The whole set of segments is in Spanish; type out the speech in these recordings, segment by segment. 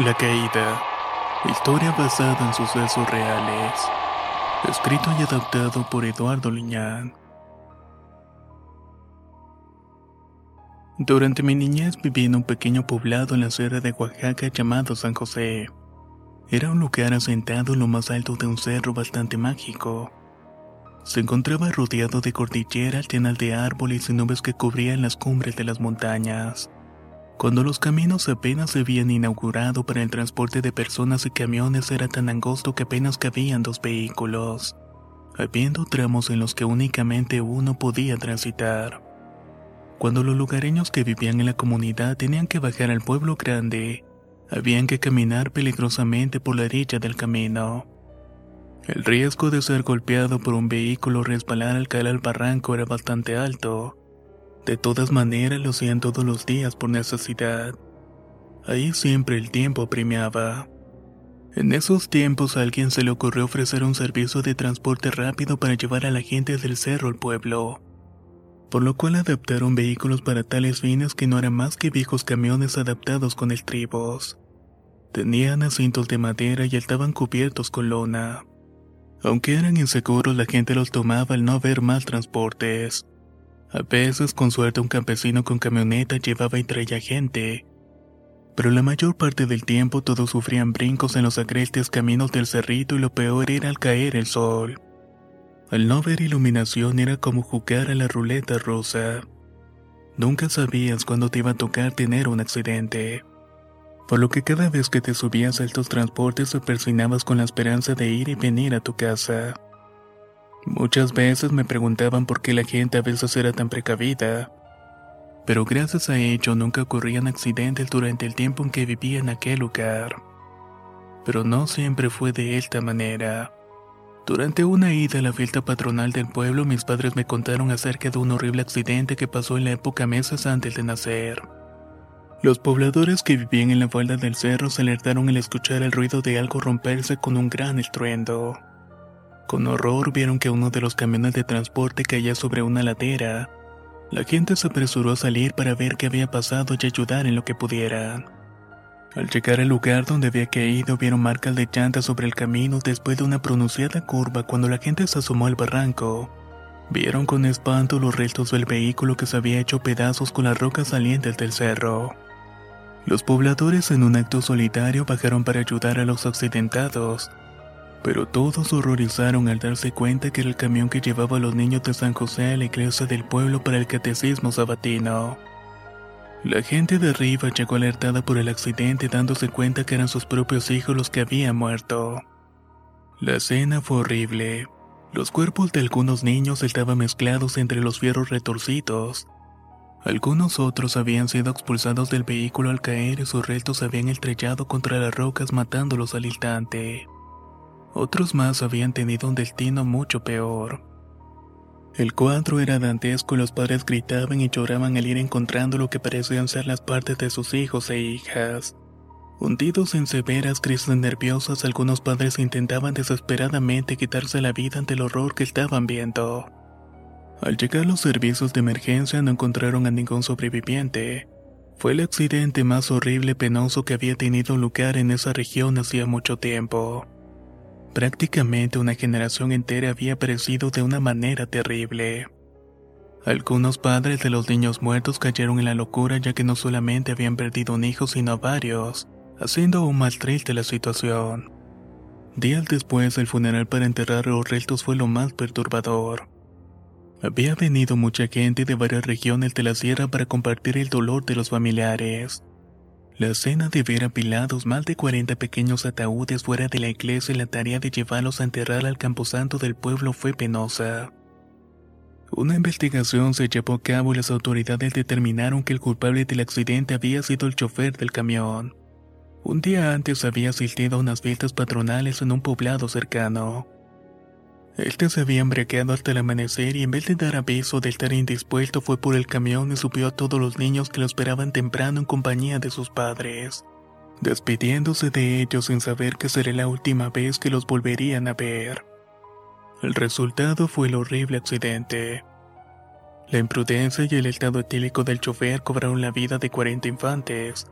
La Caída. Historia basada en sucesos reales. Escrito y adaptado por Eduardo Liñán. Durante mi niñez viví en un pequeño poblado en la sierra de Oaxaca llamado San José. Era un lugar asentado en lo más alto de un cerro bastante mágico. Se encontraba rodeado de cordilleras llenas de árboles y nubes que cubrían las cumbres de las montañas. Cuando los caminos apenas se habían inaugurado para el transporte de personas y camiones era tan angosto que apenas cabían dos vehículos, habiendo tramos en los que únicamente uno podía transitar. Cuando los lugareños que vivían en la comunidad tenían que bajar al pueblo grande, habían que caminar peligrosamente por la orilla del camino. El riesgo de ser golpeado por un vehículo o resbalar al caer al barranco era bastante alto, de todas maneras lo hacían todos los días por necesidad. Ahí siempre el tiempo premiaba. En esos tiempos a alguien se le ocurrió ofrecer un servicio de transporte rápido para llevar a la gente del cerro al pueblo. Por lo cual adaptaron vehículos para tales fines que no eran más que viejos camiones adaptados con estribos. Tenían asientos de madera y estaban cubiertos con lona. Aunque eran inseguros, la gente los tomaba al no haber más transportes. A veces, con suerte, un campesino con camioneta llevaba y traía gente. Pero la mayor parte del tiempo todos sufrían brincos en los agrestes caminos del cerrito y lo peor era al caer el sol. Al no ver iluminación era como jugar a la ruleta rusa. Nunca sabías cuándo te iba a tocar tener un accidente. Por lo que cada vez que te subías a estos transportes te persinabas con la esperanza de ir y venir a tu casa. Muchas veces me preguntaban por qué la gente a veces era tan precavida. Pero gracias a ello nunca ocurrían accidentes durante el tiempo en que vivía en aquel lugar. Pero no siempre fue de esta manera. Durante una ida a la fiesta patronal del pueblo, mis padres me contaron acerca de un horrible accidente que pasó en la época meses antes de nacer. Los pobladores que vivían en la falda del cerro se alertaron al escuchar el ruido de algo romperse con un gran estruendo. Con horror vieron que uno de los camiones de transporte caía sobre una ladera. La gente se apresuró a salir para ver qué había pasado y ayudar en lo que pudieran. Al llegar al lugar donde había caído vieron marcas de llantas sobre el camino después de una pronunciada curva cuando la gente se asomó al barranco. Vieron con espanto los restos del vehículo que se había hecho pedazos con las rocas salientes del cerro. Los pobladores en un acto solitario bajaron para ayudar a los accidentados, pero todos horrorizaron al darse cuenta que era el camión que llevaba a los niños de San José a la iglesia del pueblo para el catecismo sabatino. La gente de arriba llegó alertada por el accidente dándose cuenta que eran sus propios hijos los que habían muerto. La escena fue horrible. Los cuerpos de algunos niños estaban mezclados entre los fierros retorcidos. Algunos otros habían sido expulsados del vehículo al caer y sus restos habían estrellado contra las rocas matándolos al instante. Otros más habían tenido un destino mucho peor. El cuadro era dantesco y los padres gritaban y lloraban al ir encontrando lo que parecían ser las partes de sus hijos e hijas. Hundidos en severas crisis nerviosas, algunos padres intentaban desesperadamente quitarse la vida ante el horror que estaban viendo. Al llegar los servicios de emergencia no encontraron a ningún sobreviviente. Fue el accidente más horrible y penoso que había tenido lugar en esa región hacía mucho tiempo. Prácticamente una generación entera había perecido de una manera terrible. Algunos padres de los niños muertos cayeron en la locura ya que no solamente habían perdido un hijo sino varios, haciendo aún más triste la situación. Días después, el funeral para enterrar los restos fue lo más perturbador. Había venido mucha gente de varias regiones de la sierra para compartir el dolor de los familiares. La escena de ver apilados más de 40 pequeños ataúdes fuera de la iglesia y la tarea de llevarlos a enterrar al camposanto del pueblo fue penosa. Una investigación se llevó a cabo y las autoridades determinaron que el culpable del accidente había sido el chofer del camión. Un día antes había asistido a unas fiestas patronales en un poblado cercano. Este se había embriagado hasta el amanecer y en vez de dar aviso de estar indispuesto fue por el camión y subió a todos los niños que lo esperaban temprano en compañía de sus padres, despidiéndose de ellos sin saber que sería la última vez que los volverían a ver. El resultado fue el horrible accidente. La imprudencia y el estado etílico del chofer cobraron la vida de 40 infantes.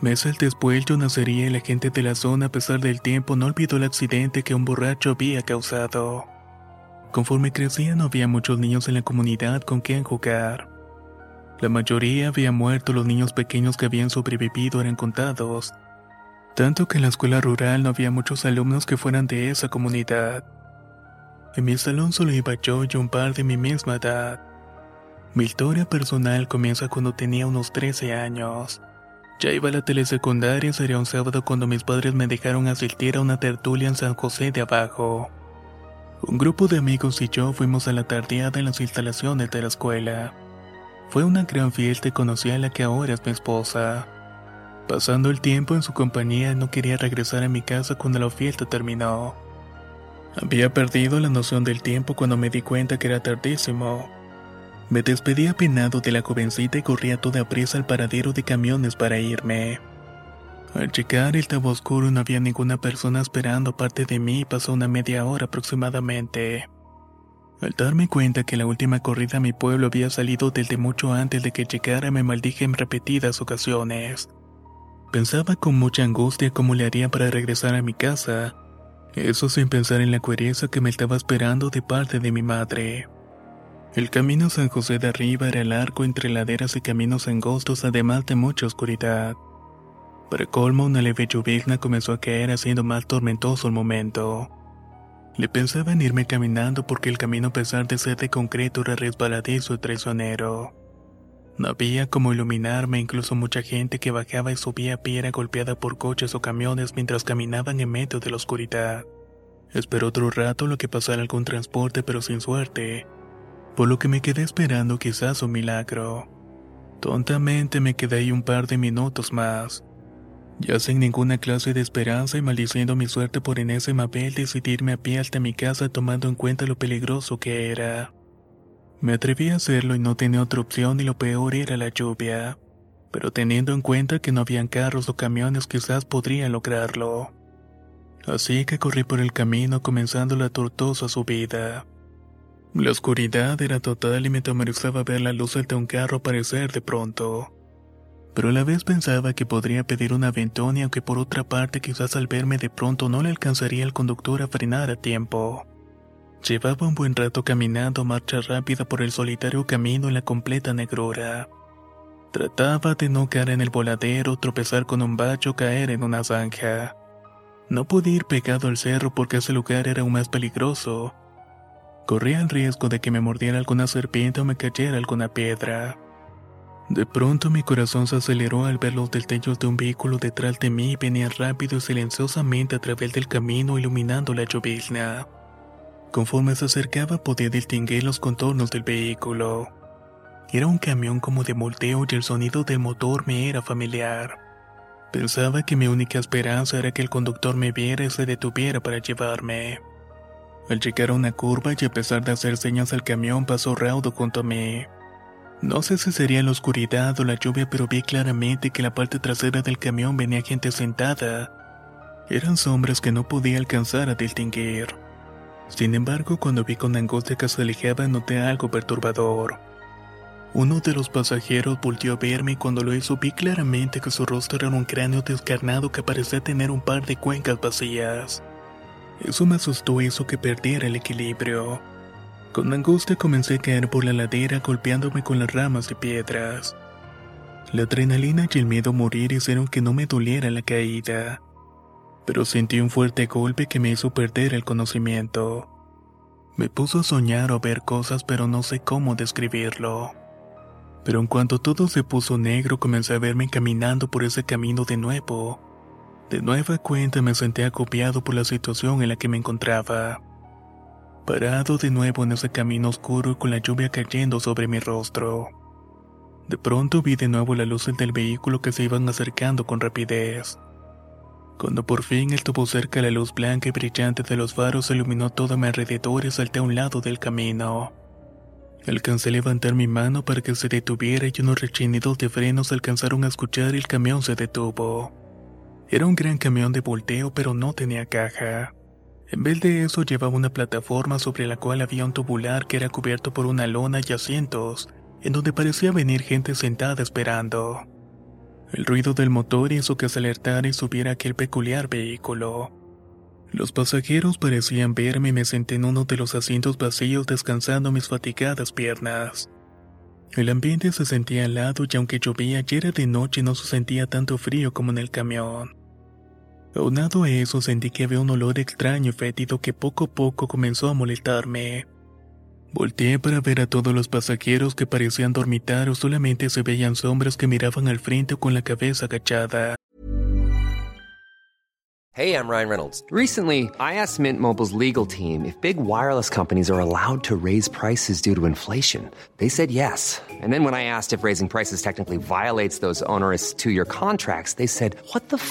Meses después yo nacería y la gente de la zona a pesar del tiempo no olvidó el accidente que un borracho había causado. Conforme crecía no había muchos niños en la comunidad con quien jugar. La mayoría había muerto, los niños pequeños que habían sobrevivido eran contados. Tanto que en la escuela rural no había muchos alumnos que fueran de esa comunidad. En mi salón solo iba yo y un par de mi misma edad. Mi historia personal comienza cuando tenía unos 13 años. Ya iba a la telesecundaria, sería un sábado cuando mis padres me dejaron asistir a una tertulia en San José de Abajo. Un grupo de amigos y yo fuimos a la tardeada en las instalaciones de la escuela. Fue una gran fiesta y conocí a la que ahora es mi esposa. Pasando el tiempo en su compañía, no quería regresar a mi casa cuando la fiesta terminó. Había perdido la noción del tiempo cuando me di cuenta que era tardísimo. Me despedí apenado de la jovencita y corrí a toda prisa al paradero de camiones para irme. Al llegar estaba oscuro y no había ninguna persona esperando aparte de mí pasó una media hora aproximadamente. Al darme cuenta que la última corrida a mi pueblo había salido desde mucho antes de que llegara me maldije en repetidas ocasiones. Pensaba con mucha angustia cómo le haría para regresar a mi casa, eso sin pensar en la coherencia que me estaba esperando de parte de mi madre. El camino San José de arriba era largo entre laderas y caminos angostos, además de mucha oscuridad. Para colmo, una leve lluvia comenzó a caer, haciendo más tormentoso el momento. Le pensaba en irme caminando porque el camino, a pesar de ser de concreto, era resbaladizo y traicionero. No había como iluminarme, incluso mucha gente que bajaba y subía a pie era golpeada por coches o camiones mientras caminaban en medio de la oscuridad. Esperó otro rato lo que pasara algún transporte, pero sin suerte, por lo que me quedé esperando quizás un milagro. Tontamente me quedé ahí un par de minutos más. Ya sin ninguna clase de esperanza y maldiciendo mi suerte por en ese mapel decidirme a pie hasta mi casa tomando en cuenta lo peligroso que era. Me atreví a hacerlo y no tenía otra opción y lo peor era la lluvia. Pero teniendo en cuenta que no habían carros o camiones quizás podría lograrlo. Así que corrí por el camino comenzando la tortuosa subida. La oscuridad era total y me temorizaba ver la luz de un carro aparecer de pronto. Pero a la vez pensaba que podría pedir un aventón y aunque por otra parte quizás al verme de pronto no le alcanzaría al conductor a frenar a tiempo. Llevaba un buen rato caminando marcha rápida por el solitario camino en la completa negrura. Trataba de no caer en el voladero, tropezar con un bacho caer en una zanja. No podía ir pegado al cerro porque ese lugar era aún más peligroso. Corría el riesgo de que me mordiera alguna serpiente o me cayera alguna piedra. De pronto mi corazón se aceleró al ver los destellos de un vehículo detrás de mí y venía rápido y silenciosamente a través del camino iluminando la llovizna. Conforme se acercaba podía distinguir los contornos del vehículo. Era un camión como de volteo y el sonido del motor me era familiar. Pensaba que mi única esperanza era que el conductor me viera y se detuviera para llevarme. Al llegar a una curva y a pesar de hacer señas al camión pasó raudo junto a mí. No sé si sería la oscuridad o la lluvia pero vi claramente que la parte trasera del camión venía gente sentada. Eran sombras que no podía alcanzar a distinguir. Sin embargo, cuando vi con angustia que se alejaba, noté algo perturbador. Uno de los pasajeros volvió a verme y cuando lo hizo vi claramente que su rostro era un cráneo descarnado que parecía tener un par de cuencas vacías. Eso me asustó y hizo que perdiera el equilibrio. Con angustia comencé a caer por la ladera golpeándome con las ramas y piedras. La adrenalina y el miedo a morir hicieron que no me doliera la caída pero sentí un fuerte golpe que me hizo perder el conocimiento. Me puso a soñar o ver cosas pero no sé cómo describirlo. Pero en cuanto todo se puso negro comencé a verme caminando por ese camino de nuevo. De nueva cuenta me senté acopiado por la situación en la que me encontraba. Parado de nuevo en ese camino oscuro con la lluvia cayendo sobre mi rostro. De pronto vi de nuevo las luces del vehículo que se iban acercando con rapidez. Cuando por fin estuvo cerca la luz blanca y brillante de los faros iluminó todo a mi alrededor y salté a un lado del camino. Alcancé a levantar mi mano para que se detuviera y unos rechinidos de frenos alcanzaron a escuchar y el camión se detuvo. Era un gran camión de volteo pero no tenía caja. En vez de eso llevaba una plataforma sobre la cual había un tubular que era cubierto por una lona y asientos, en donde parecía venir gente sentada esperando. El ruido del motor hizo que se alertara y subiera aquel peculiar vehículo. Los pasajeros parecían verme y me senté en uno de los asientos vacíos descansando mis fatigadas piernas. El ambiente se sentía helado y aunque llovía y era de noche no se sentía tanto frío como en el camión. Aunado a eso sentí que había un olor extraño y fétido que poco a poco comenzó a molestarme. Volteé para ver a todos los pasajeros que parecían dormitar o solamente se veían sombras que miraban al frente con la cabeza agachada. Hey, I'm Ryan Reynolds. Recently, I asked Mint Mobile's legal team if big wireless companies are allowed to raise prices due to inflation. They said yes. And then when I asked if raising prices technically violates those onerous two-year contracts, they said, "What the f***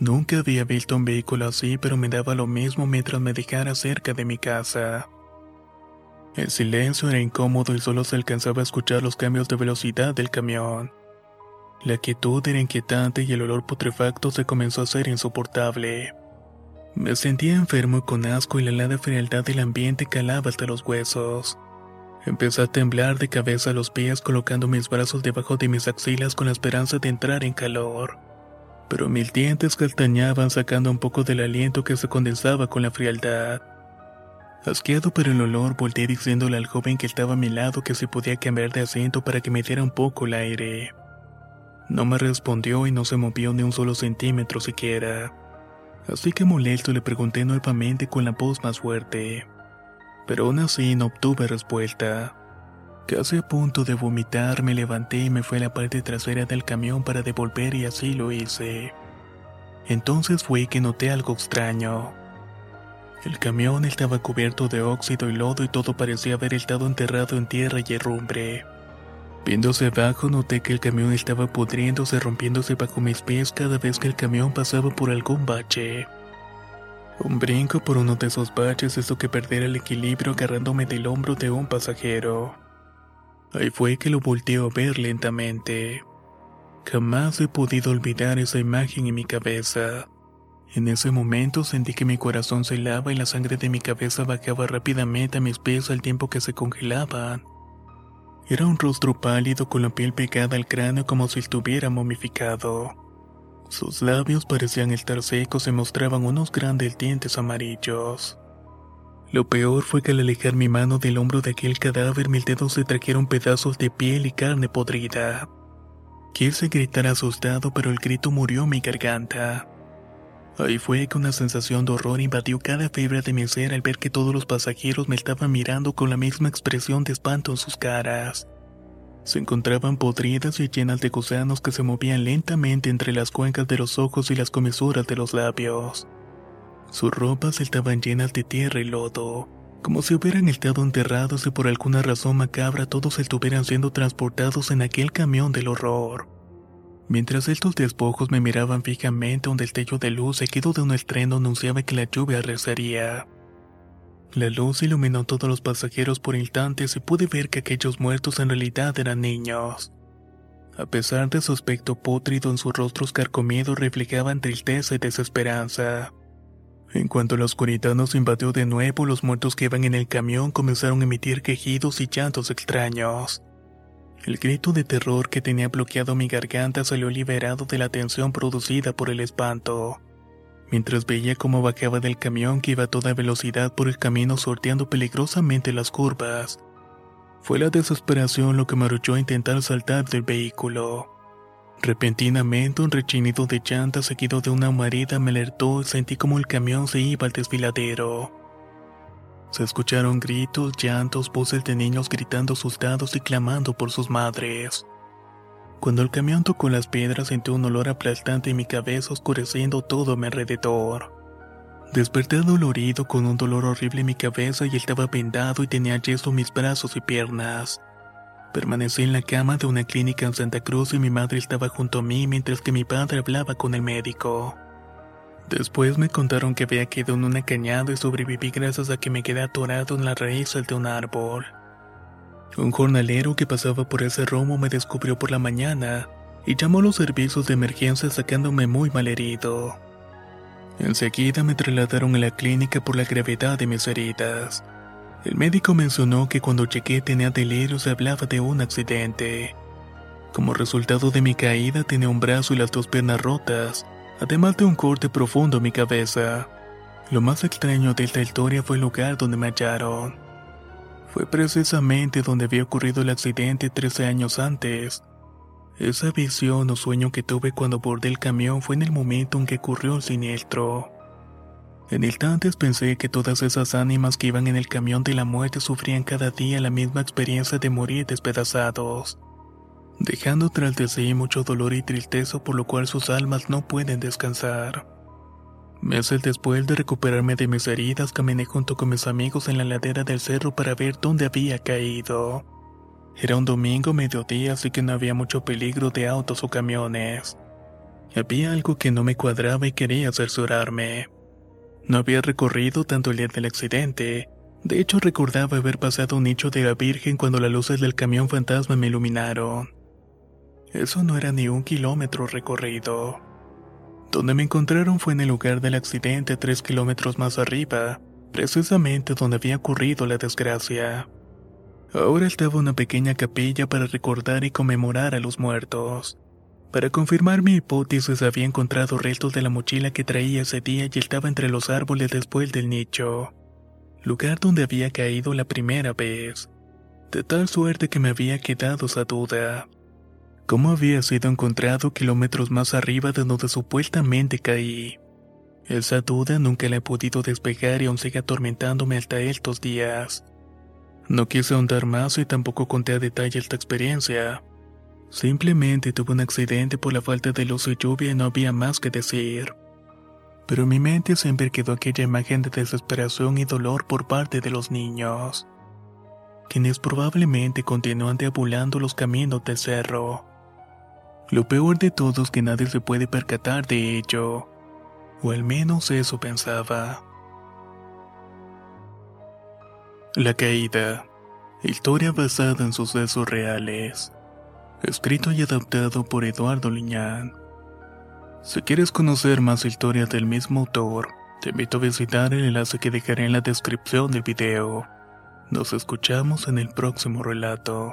Nunca había visto un vehículo así, pero me daba lo mismo mientras me dejara cerca de mi casa. El silencio era incómodo y solo se alcanzaba a escuchar los cambios de velocidad del camión. La quietud era inquietante y el olor putrefacto se comenzó a hacer insoportable. Me sentía enfermo y con asco y la helada frialdad del ambiente calaba hasta los huesos. Empecé a temblar de cabeza a los pies colocando mis brazos debajo de mis axilas con la esperanza de entrar en calor. Pero mis dientes castañaban sacando un poco del aliento que se condensaba con la frialdad. Asqueado por el olor, volteé diciéndole al joven que estaba a mi lado que se podía cambiar de asiento para que me diera un poco el aire. No me respondió y no se movió ni un solo centímetro siquiera. Así que molesto le pregunté nuevamente con la voz más fuerte. Pero aún así no obtuve respuesta. Casi a punto de vomitar me levanté y me fui a la parte trasera del camión para devolver y así lo hice. Entonces fue que noté algo extraño. El camión estaba cubierto de óxido y lodo y todo parecía haber estado enterrado en tierra y herrumbre. Viéndose abajo noté que el camión estaba pudriéndose rompiéndose bajo mis pies cada vez que el camión pasaba por algún bache. Un brinco por uno de esos baches hizo que perdiera el equilibrio agarrándome del hombro de un pasajero. Ahí fue que lo volteé a ver lentamente. Jamás he podido olvidar esa imagen en mi cabeza. En ese momento sentí que mi corazón se helaba y la sangre de mi cabeza bajaba rápidamente a mis pies al tiempo que se congelaban. Era un rostro pálido con la piel pegada al cráneo como si estuviera momificado. Sus labios parecían estar secos y mostraban unos grandes dientes amarillos. Lo peor fue que al alejar mi mano del hombro de aquel cadáver mis dedos se trajeron pedazos de piel y carne podrida. Quise gritar asustado pero el grito murió en mi garganta. Ahí fue que una sensación de horror invadió cada fibra de mi ser al ver que todos los pasajeros me estaban mirando con la misma expresión de espanto en sus caras. Se encontraban podridas y llenas de gusanos que se movían lentamente entre las cuencas de los ojos y las comisuras de los labios. Sus ropas estaban llenas de tierra y lodo, como si hubieran estado enterrados y por alguna razón macabra todos estuvieran siendo transportados en aquel camión del horror. Mientras estos despojos me miraban fijamente, un destello de luz seguido de un estreno anunciaba que la lluvia rezaría. La luz iluminó todos los pasajeros por instantes y pude ver que aquellos muertos en realidad eran niños. A pesar de su aspecto pótrido en sus rostros carcomidos reflejaban tristeza y desesperanza. En cuanto la oscuridad nos invadió de nuevo, los muertos que iban en el camión comenzaron a emitir quejidos y llantos extraños. El grito de terror que tenía bloqueado mi garganta salió liberado de la tensión producida por el espanto. Mientras veía cómo bajaba del camión que iba a toda velocidad por el camino sorteando peligrosamente las curvas, fue la desesperación lo que me arrolló a intentar saltar del vehículo. Repentinamente un rechinido de llantas seguido de una humareda me alertó y sentí como el camión se iba al desfiladero. Se escucharon gritos, llantos, voces de niños gritando asustados y clamando por sus madres. Cuando el camión tocó las piedras sentí un olor aplastante en mi cabeza oscureciendo todo a mi alrededor. Desperté dolorido con un dolor horrible en mi cabeza y estaba vendado y tenía yeso mis brazos y piernas. Permanecí en la cama de una clínica en Santa Cruz y mi madre estaba junto a mí mientras que mi padre hablaba con el médico. Después me contaron que había quedado en una cañada y sobreviví gracias a que me quedé atorado en la raíz de un árbol. Un jornalero que pasaba por ese romo me descubrió por la mañana y llamó a los servicios de emergencia sacándome muy mal herido. Enseguida me trasladaron a la clínica por la gravedad de mis heridas. El médico mencionó que cuando llegué tenía delirios y hablaba de un accidente. Como resultado de mi caída tenía un brazo y las dos piernas rotas, además de un corte profundo en mi cabeza. Lo más extraño de esta historia fue el lugar donde me hallaron. Fue precisamente donde había ocurrido el accidente 13 años antes. Esa visión o sueño que tuve cuando bordé el camión fue en el momento en que ocurrió el siniestro. En instantes pensé que todas esas ánimas que iban en el camión de la muerte sufrían cada día la misma experiencia de morir despedazados dejando tras de sí mucho dolor y tristeza por lo cual sus almas no pueden descansar. Meses después de recuperarme de mis heridas, caminé junto con mis amigos en la ladera del cerro para ver dónde había caído. Era un domingo mediodía, así que no había mucho peligro de autos o camiones. Había algo que no me cuadraba y quería cerciorarme. No había recorrido tanto el día del accidente. De hecho, recordaba haber pasado un nicho de la Virgen cuando las luces del camión fantasma me iluminaron. Eso no era ni un kilómetro recorrido. Donde me encontraron fue en el lugar del accidente tres kilómetros más arriba, precisamente donde había ocurrido la desgracia. Ahora estaba una pequeña capilla para recordar y conmemorar a los muertos. Para confirmar mi hipótesis había encontrado restos de la mochila que traía ese día y estaba entre los árboles después del nicho, lugar donde había caído la primera vez, de tal suerte que me había quedado esa duda. ¿Cómo había sido encontrado kilómetros más arriba de donde supuestamente caí? Esa duda nunca la he podido despegar y aún sigue atormentándome hasta estos días. No quise ahondar más y tampoco conté a detalle esta experiencia. Simplemente tuve un accidente por la falta de luz y lluvia y no había más que decir. Pero en mi mente siempre quedó aquella imagen de desesperación y dolor por parte de los niños, quienes probablemente continúan deambulando los caminos del cerro. Lo peor de todo es que nadie se puede percatar de ello. O al menos eso pensaba. La caída. Historia basada en sucesos reales. Escrito y adaptado por Eduardo Liñán. Si quieres conocer más historias del mismo autor, te invito a visitar el enlace que dejaré en la descripción del video. Nos escuchamos en el próximo relato.